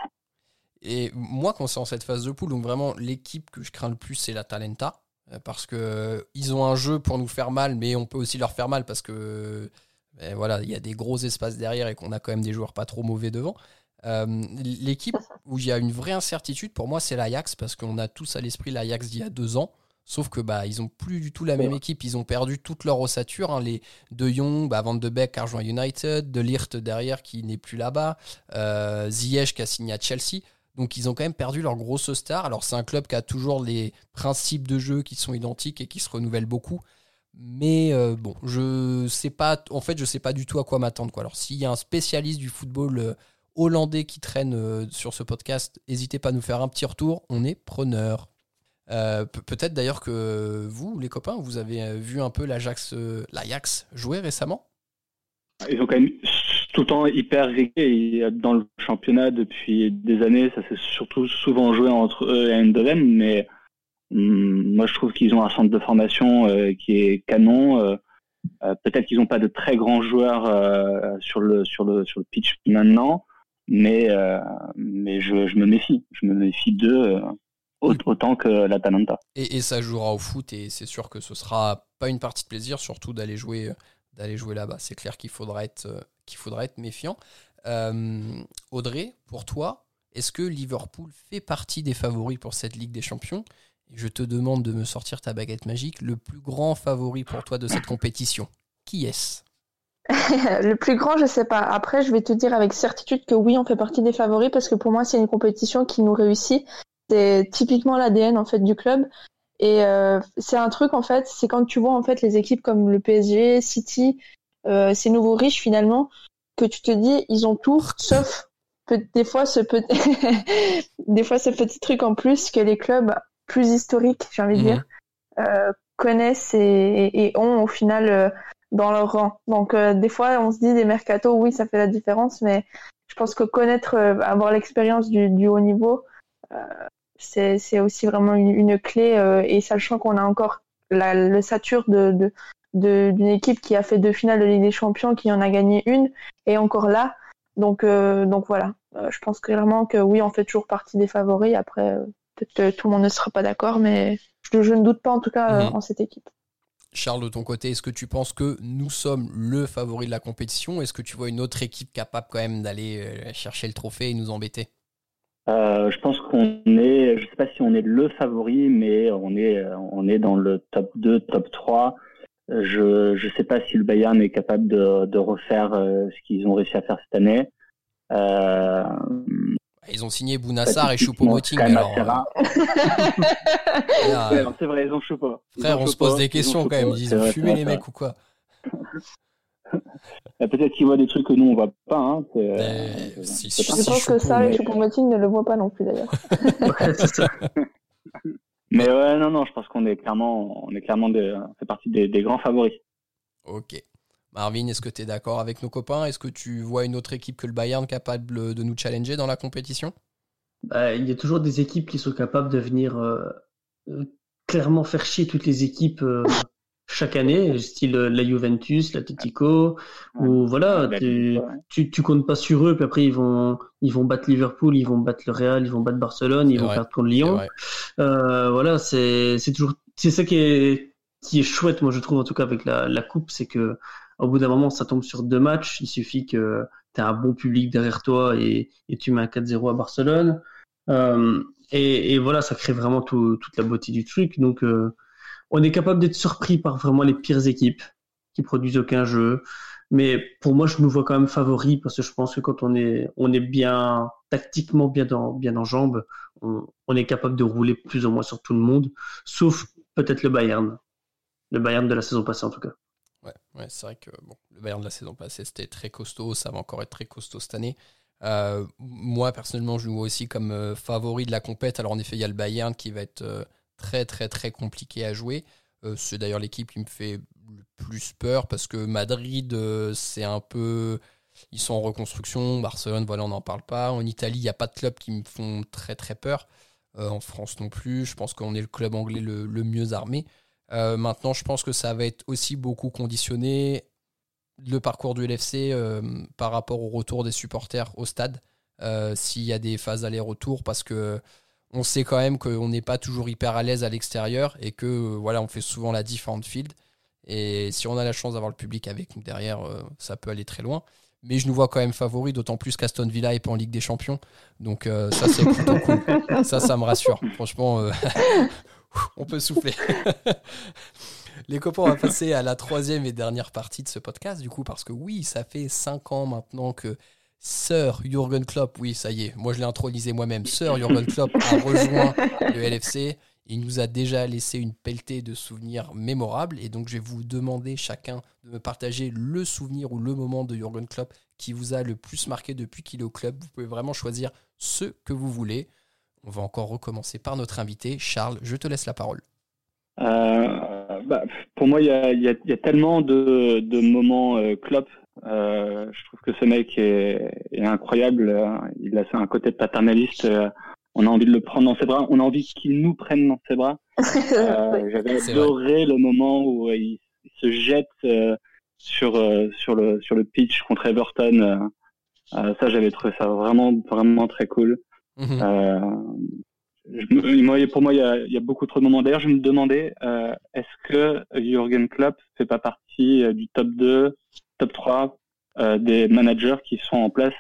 Et moi, quand c'est en cette phase de poule, donc vraiment, l'équipe que je crains le plus, c'est la Talenta. Euh, Parce que euh, ils ont un jeu pour nous faire mal, mais on peut aussi leur faire mal parce que ben voilà, il y a des gros espaces derrière et qu'on a quand même des joueurs pas trop mauvais devant. Euh, L'équipe où il y a une vraie incertitude, pour moi, c'est l'Ajax parce qu'on a tous à l'esprit l'Ajax d'il y a deux ans. Sauf que bah ils ont plus du tout la même équipe, ils ont perdu toute leur ossature. hein. Les De Jong, bah, Van de Beek a rejoint United, De Ligt derrière qui n'est plus là-bas, euh, Ziyech qui a signé à Chelsea. Donc ils ont quand même perdu leur grosse star. Alors c'est un club qui a toujours les principes de jeu qui sont identiques et qui se renouvellent beaucoup. Mais euh, bon, je sais pas. En fait, je sais pas du tout à quoi m'attendre. Alors s'il y a un spécialiste du football euh, hollandais qui traîne euh, sur ce podcast, n'hésitez pas à nous faire un petit retour. On est preneur. Pe- Peut-être d'ailleurs que vous, les copains, vous avez vu un peu l'Ajax, l'Ajax jouer récemment? Ils ont quand même tout le temps hyper régulier dans le championnat depuis des années. Ça s'est surtout souvent joué entre eux et Eindhoven, mais hum, moi je trouve qu'ils ont un centre de formation euh, qui est canon. euh, Euh, Peut-être qu'ils n'ont pas de très grands joueurs sur le sur le sur le pitch maintenant, mais mais je, je me méfie. Je me méfie d'eux au- autant que l'Atalanta. Et, et ça jouera au foot et c'est sûr que ce sera pas une partie de plaisir, surtout d'aller jouer, d'aller jouer là-bas. C'est clair qu'il faudra être, qu'il faudra être méfiant. Euh, Audrey, pour toi, est-ce que Liverpool fait partie des favoris pour cette Ligue des Champions? Je te demande de me sortir ta baguette magique. Le plus grand favori pour toi de cette compétition, qui est-ce? Le plus grand, je sais pas. Après, je vais te dire avec certitude que oui, on fait partie des favoris parce que pour moi, c'est une compétition qui nous réussit. C'est typiquement l'ADN en fait du club. Et euh, c'est un truc en fait, c'est quand tu vois en fait les équipes comme le PSG, City, euh, ces nouveaux riches finalement, que tu te dis ils ont tout sauf des fois ce petit des fois ce petit truc en plus que les clubs plus historiques, j'ai envie de Mhm. dire, euh, connaissent et, et ont au final euh, dans leur rang. Donc euh, des fois on se dit des mercatos, oui ça fait la différence, mais je pense que connaître, euh, avoir l'expérience du, du haut niveau, euh, c'est aussi vraiment une, une clé euh, et sachant qu'on a encore la, le sature de- de- d'une équipe qui a fait deux finales de Ligue des Champions, qui en a gagné une et encore là. Donc euh, donc voilà, Euh, je pense clairement que oui on fait toujours partie des favoris. Après euh, peut-être que tout le monde ne sera pas d'accord, mais je, je ne doute pas en tout cas euh, Mhm. en cette équipe. Charles, de ton côté, est-ce que tu penses que nous sommes le favori de la compétition? Est-ce que tu vois une autre équipe capable quand même d'aller chercher le trophée et nous embêter? Euh, je pense qu'on est, je sais pas si on est le favori, mais on est, on est dans le top 2, top 3. Je, je sais pas si le Bayern est capable de, de refaire euh, ce qu'ils ont réussi à faire cette année. Euh, Ils ont signé Bounassar et Choupo-Moting. euh, c'est vrai, ils ont Choupo. Frère, ont on se pose des questions quand même. Ils ont vrai, les vrai, mecs ou quoi? Euh, Peut-être qu'ils voient des trucs que nous on voit pas. Hein. Mais euh, si- si- Je si pense que Choupo, ça, mais- et Choupo-Moting ne le voit pas non plus d'ailleurs. Ouais, c'est ça. Mais ouais, non, non, je pense qu'on est clairement, on est clairement des, on fait partie des, des grands favoris. Ok. Marvin, est-ce que tu es d'accord avec nos copains? Est-ce que tu vois une autre équipe que le Bayern capable de nous challenger dans la compétition? Bah, il y a toujours des équipes qui sont capables de venir euh, euh, clairement faire chier toutes les équipes euh, chaque année, style euh, la Juventus, l'Atletico, ou voilà, tu, tu, tu comptes pas sur eux, puis après ils vont, ils vont battre Liverpool, ils vont battre le Real, ils vont battre Barcelone, ils vont perdre contre Lyon. Euh, voilà, c'est c'est toujours c'est ça qui est qui est chouette, moi je trouve en tout cas avec la, la coupe, c'est que au bout d'un moment ça tombe sur deux matchs. Il suffit que tu as un bon public derrière toi et, et tu mets un 4-0 à Barcelone. Euh, et, et voilà, ça crée vraiment tout, toute la beauté du truc. Donc euh, on est capable d'être surpris par vraiment les pires équipes qui produisent aucun jeu. Mais pour moi, je nous vois quand même favori parce que je pense que quand on est, bien tactiquement bien en jambes, on, est capable de rouler plus ou moins sur tout le monde, sauf peut-être le Bayern. Le Bayern de la saison passée en tout cas. Ouais, c'est vrai que le Bayern de la saison passée, c'était très costaud. Ça va encore être très costaud cette année. Euh, moi, personnellement, je le vois aussi comme euh, favori de la compète. Alors, en effet, il y a le Bayern qui va être euh, très, très, très compliqué à jouer. Euh, c'est d'ailleurs l'équipe qui me fait le plus peur parce que Madrid, euh, c'est un peu. Ils sont en reconstruction. Barcelone, voilà, on n'en parle pas. En Italie, il n'y a pas de clubs qui me font très, très peur. Euh, en France non plus. Je pense qu'on est le club anglais le, mieux armé. Maintenant, je pense que ça va être aussi beaucoup conditionné le parcours du LFC par rapport au retour des supporters au stade, s'il y a des phases aller-retour, parce que on sait quand même qu'on n'est pas toujours hyper à l'aise à l'extérieur et que euh, voilà, on fait souvent la différente field. Et si on a la chance d'avoir le public avec nous derrière, euh, ça peut aller très loin. Mais je nous vois quand même favori, d'autant plus qu'Aston Villa est pas en Ligue des Champions. Donc euh, ça, c'est plutôt cool. Ça, ça me rassure. Franchement, euh, on peut souffler. Les copains, on va passer à la troisième et dernière partie de ce podcast, du coup, parce que oui, ça fait cinq ans maintenant que Sir Jürgen Klopp, oui, ça y est, moi je l'ai intronisé moi-même, Sir Jürgen Klopp a rejoint le LFC. Il nous a déjà laissé une pelletée de souvenirs mémorables, et donc je vais vous demander chacun de me partager le souvenir ou le moment de Jürgen Klopp qui vous a le plus marqué depuis qu'il est au club. Vous pouvez vraiment choisir ce que vous voulez. On va encore recommencer par notre invité. Charles, je te laisse la parole. Euh, bah, pour moi, il y a, y y tellement de, de moments euh, Klopp. Euh, je trouve que ce mec est, est incroyable. Euh, Il a un côté paternaliste. euh, on a envie de le prendre dans ses bras. On a envie qu'il nous prenne dans ses bras. Euh, J'avais adoré le moment où euh, il, se jette sur sur le sur le pitch contre Everton. ça, j'avais trouvé ça vraiment vraiment très cool. Mhm. Je, pour moi, il y, a, il y, a, beaucoup trop de moments. D'ailleurs, je me demandais, euh, est-ce que Jürgen Klopp fait pas partie euh, du top 2, top 3 euh, des managers qui sont en place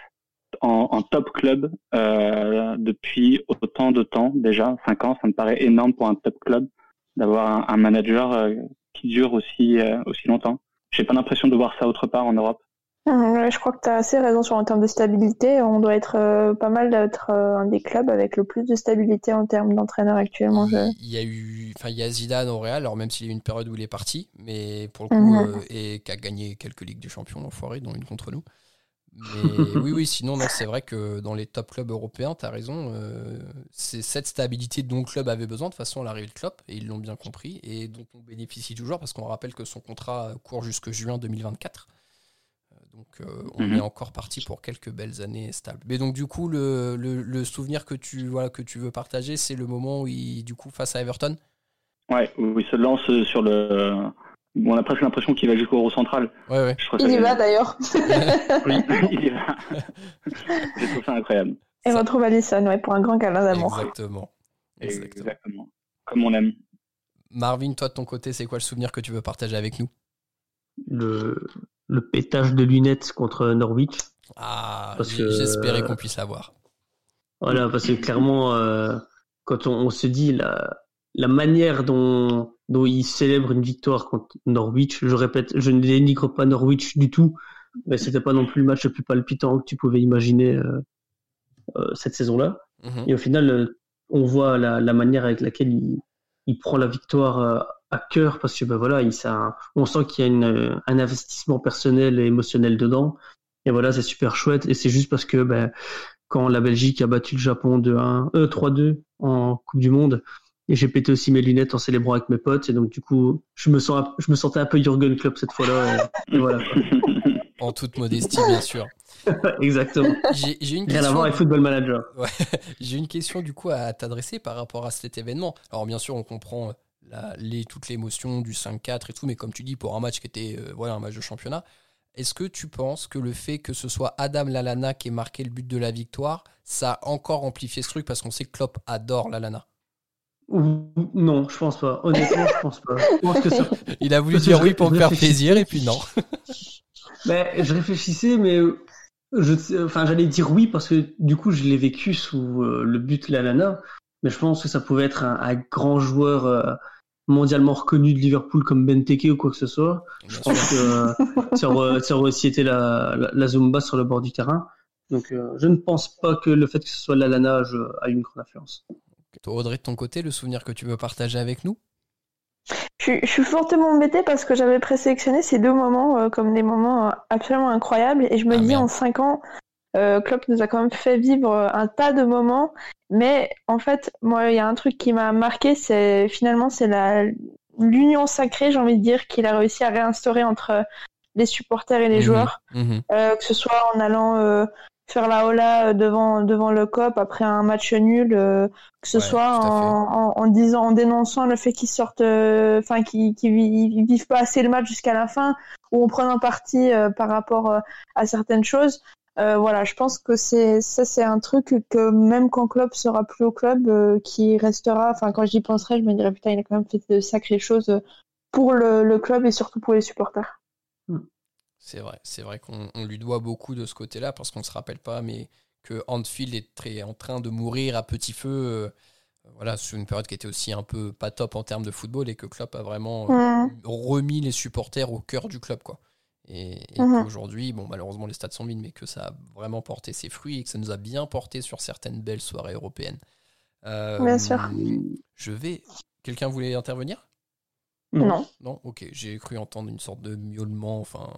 en, top club euh, depuis autant de temps déjà, 5 ans, ça me paraît énorme pour un top club d'avoir un, un, manager euh, qui dure aussi aussi longtemps. J'ai pas l'impression de voir ça autre part en Europe. Je crois que tu as assez raison sur en termes de stabilité. On doit être euh, pas mal d'être euh, un des clubs avec le plus de stabilité en termes d'entraîneur actuellement. Il y a eu, enfin il y a Zidane au Real, alors même s'il y a eu une période où il est parti, mais pour le coup mmh. euh, et qui a gagné quelques ligues du champion l'enfoiré, dont une contre nous. Mais oui, oui, sinon, c'est vrai que dans les top clubs européens, tu as raison, c'est cette stabilité dont le club avait besoin. De toute façon, l'arrivée de Klopp, et ils l'ont bien compris, et dont on bénéficie toujours, parce qu'on rappelle que son contrat court jusque juin 2024. Donc euh, on mhm. est encore parti pour quelques belles années stables. Mais donc du coup, le, le, souvenir que tu, voilà, que tu veux partager, c'est le moment où il, du coup, face à Everton? Ouais, où il se lance sur le... On a presque l'impression qu'il va jusqu'au Euro central. Ouais, ouais. il y va d'ailleurs. oui, il y va. J'ai trouvé ça incroyable. Et on retrouve Alison ouais, pour un grand câlin d'amour. Exactement. Exactement. Exactement. Comme on aime. Marvin, toi de ton côté, c'est quoi le souvenir que tu veux partager avec nous? Le, le pétage de lunettes contre Norwich. Ah, j'espérais qu'on puisse l'avoir. Voilà, parce que clairement, euh, quand on, se dit la, la manière dont, dont il célèbre une victoire contre Norwich, je répète, je ne dénigre pas Norwich du tout, mais c'était pas non plus le match le plus palpitant que tu pouvais imaginer euh, euh, cette saison-là. Mhm. Et au final, on voit la, la, manière avec laquelle il, il prend la victoire à cœur parce que ben voilà, il, ça, on sent qu'il y a une, un investissement personnel et émotionnel dedans. Et voilà, c'est super chouette. Et c'est juste parce que ben, quand la Belgique a battu le Japon 2-1, euh, 3-2 en Coupe du Monde, et j'ai pété aussi mes lunettes en célébrant avec mes potes. Et donc du coup, je me sens, je me sentais un peu Jurgen Klopp cette fois-là. Et, voilà. en toute modestie, bien sûr. Exactement. J'ai une question. Rien à voir avec Football Manager. J'ai une question du coup à t'adresser par rapport à cet événement. Alors bien sûr, on comprend les, toute l'émotion du 5-4 et tout, mais comme tu dis, pour un match qui était euh, voilà, un match de championnat, est-ce que tu penses que le fait que ce soit Adam Lalana qui ait marqué le but de la victoire, ça a encore amplifié ce truc parce qu'on sait que Klopp adore Lalana Non, je pense pas. Honnêtement, je pense pas. Il a voulu dire oui pour me faire plaisir et puis non. mais je réfléchissais, mais je, enfin, j'allais dire oui parce que du coup, je l'ai vécu sous euh, le but Lalana, mais je pense que ça pouvait être un, grand joueur. Euh, mondialement reconnu de Liverpool comme Benteke ou quoi que ce soit. Je pense que euh, ça, aurait, aussi été la, la, Zumba sur le bord du terrain. Donc euh, je ne pense pas que le fait que ce soit l'Alana a une grande influence. Toi, Audrey, de ton côté, le souvenir que tu veux partager avec nous? Je, suis fortement embêtée parce que j'avais présélectionné ces deux moments euh, comme des moments absolument incroyables et je me ah, dis en cinq ans, euh, Klopp nous a quand même fait vivre un tas de moments, mais en fait, moi, il y a un truc qui m'a marqué, c'est finalement c'est la l'union sacrée, j'ai envie de dire, qu'il a réussi à réinstaurer entre les supporters et les mhm. joueurs, mhm. Euh, que ce soit en allant euh, faire la hola devant devant le cop après un match nul, euh, que ce soit en, en, disant en dénonçant le fait qu'ils sortent, euh, enfin qu'ils qu'ils vivent pas assez le match jusqu'à la fin, ou en prenant parti par rapport à certaines choses. Euh, voilà, je pense que c'est ça, c'est un truc que même quand Klopp sera plus au club, euh, qui restera. Enfin, quand j'y penserai, je me dirais putain, il a quand même fait de sacrées choses pour le, club et surtout pour les supporters. Hmm. C'est vrai, c'est vrai qu'on lui doit beaucoup de ce côté-là parce qu'on se rappelle pas, mais que Anfield est très, en train de mourir à petit feu. Euh, voilà, sur une période qui était aussi un peu pas top en termes de football et que Klopp a vraiment remis les supporters au cœur du club, quoi. Et, mhm. aujourd'hui, bon, malheureusement, les stades sont vides, mais que ça a vraiment porté ses fruits et que ça nous a bien porté sur certaines belles soirées européennes. Euh, bien sûr. Je vais. Quelqu'un voulait intervenir? Non. Non, ok. J'ai cru entendre une sorte de miaulement. Enfin,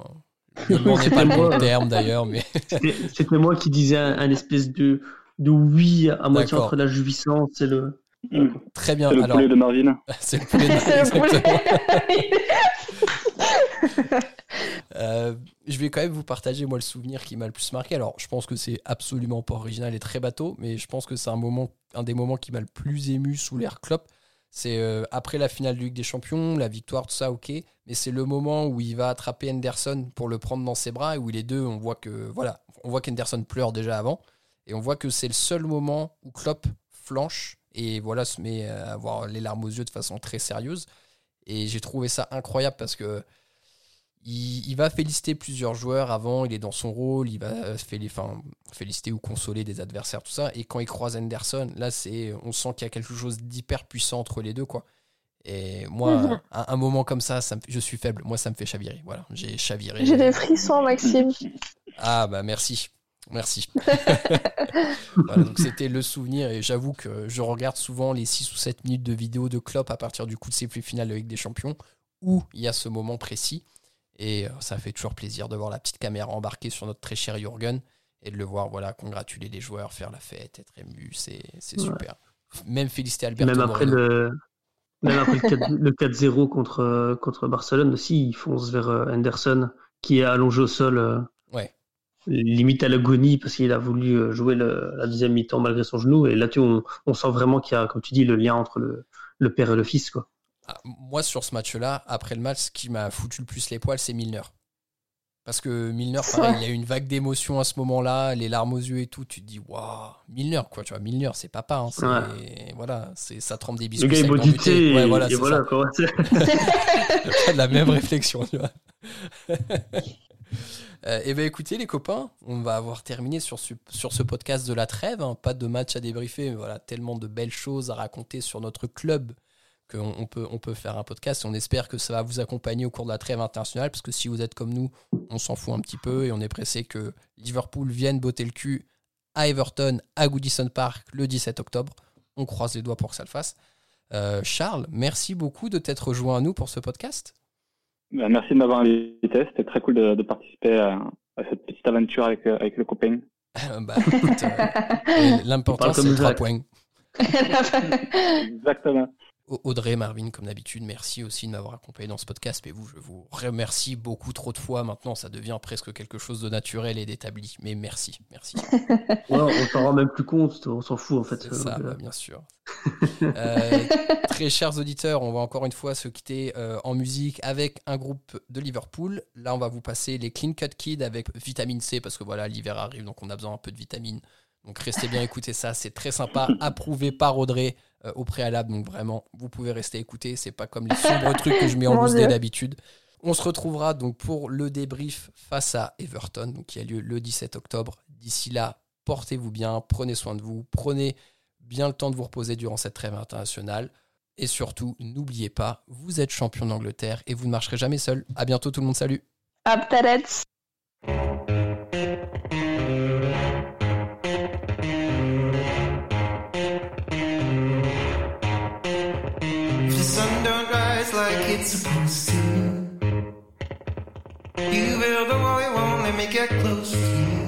miaulement n'est pas le bon terme d'ailleurs, mais. C'était moi qui disais un, espèce de, de oui à moitié entre la jouissance et le. Très bien. C'est le poulet de Marvin. C'est le poulet de Marvin. Euh, je vais quand même vous partager moi le souvenir qui m'a le plus marqué. Alors, je pense que c'est absolument pas original et très bateau, mais je pense que c'est un moment, un des moments qui m'a le plus ému sous l'air Klopp. C'est euh, après la finale de Ligue des Champions, la victoire, tout ça, ok. Mais c'est le moment où il va attraper Henderson pour le prendre dans ses bras et où les deux, on voit que voilà, on voit qu'Henderson pleure déjà avant et on voit que c'est le seul moment où Klopp flanche et voilà se met à avoir les larmes aux yeux de façon très sérieuse. Et j'ai trouvé ça incroyable parce que il, va féliciter plusieurs joueurs avant, il est dans son rôle, il va féliciter ou consoler des adversaires, tout ça. Et quand il croise Henderson, là, c'est, on sent qu'il y a quelque chose d'hyper puissant entre les deux, quoi. Et moi, mhm. un, moment comme ça, ça je suis faible. Moi, ça me fait chavirer. Voilà, j'ai chaviré. J'ai des frissons, Maxime. Ah bah merci, merci. donc c'était le souvenir et j'avoue que je regarde souvent les 6 ou 7 minutes de vidéo de Klopp à partir du coup de ses plus finales avec des champions où il y a ce moment précis. Et euh, ça fait toujours plaisir de voir la petite caméra embarquée sur notre très cher Jürgen et de le voir voilà, congratuler les joueurs, faire la fête, être ému. C'est super. Même féliciter Alberto Même après le, même après le 4-0 contre, contre Barcelone aussi, il fonce vers euh, Henderson qui est allongé au sol. Euh, ouais. Limite à l'agonie parce qu'il a voulu jouer la deuxième mi-temps malgré son genou. Et là, tu, on, on, sent vraiment qu'il y a, comme tu dis, le lien entre le, le père et le fils. Quoi. Ah, moi, sur ce match-là, après le match, ce qui m'a foutu le plus les poils, c'est Milner. Parce que Milner, pareil, il y a une vague d'émotion à ce moment-là, les larmes aux yeux et tout. Tu te dis, waouh, Milner, quoi, tu vois, Milner, c'est papa. Hein, Voilà, ça trempe des biscuits. Le gars est ouais, voilà, et voilà, quoi. la même réflexion, tu vois. Euh, et eh bien écoutez les copains, on va avoir terminé sur ce, sur ce podcast de la trêve. Hein. Pas de match à débriefer, mais voilà, tellement de belles choses à raconter sur notre club qu'on peut, on peut faire un podcast. On espère que ça va vous accompagner au cours de la trêve internationale, parce que si vous êtes comme nous, on s'en fout un petit peu et on est pressé que Liverpool vienne botter le cul à Everton, à Goodison Park, le 17 octobre. On croise les doigts pour que ça le fasse. Euh, Charles, merci beaucoup de t'être rejoint à nous pour ce podcast. Bah, merci de m'avoir invité. C'était très cool de, participer à, cette petite aventure avec, euh, avec le copain. bah, euh, L'important, c'est trois points. Exactement. Audrey, Marvin, comme d'habitude, merci aussi de m'avoir accompagné dans ce podcast. Mais vous, je vous remercie beaucoup trop de fois. Maintenant, ça devient presque quelque chose de naturel et d'établi. Mais merci, merci. on s'en rend même plus compte, on s'en fout en fait. ça, bah, bien sûr. Euh, très chers auditeurs, on va encore une fois se quitter euh, en musique avec un groupe de Liverpool. Là, on va vous passer les Clean Cut Kids avec vitamine C parce que voilà, l'hiver arrive, donc on a besoin un peu de vitamine. Donc restez bien écouter ça, c'est très sympa, approuvé par Audrey. Euh, au préalable. Donc vraiment, vous pouvez rester écouter. C'est pas comme les sombres trucs que je mets en loose d'habitude. On se retrouvera donc pour le débrief face à Everton, donc qui a lieu le 17 octobre. D'ici là, portez-vous bien, prenez soin de vous, prenez bien le temps de vous reposer durant cette trêve internationale. Et surtout, n'oubliez pas, vous êtes champion d'Angleterre et vous ne marcherez jamais seul. À bientôt tout le monde, salut. it's supposed to. You build a wall, you won't let me get close to you.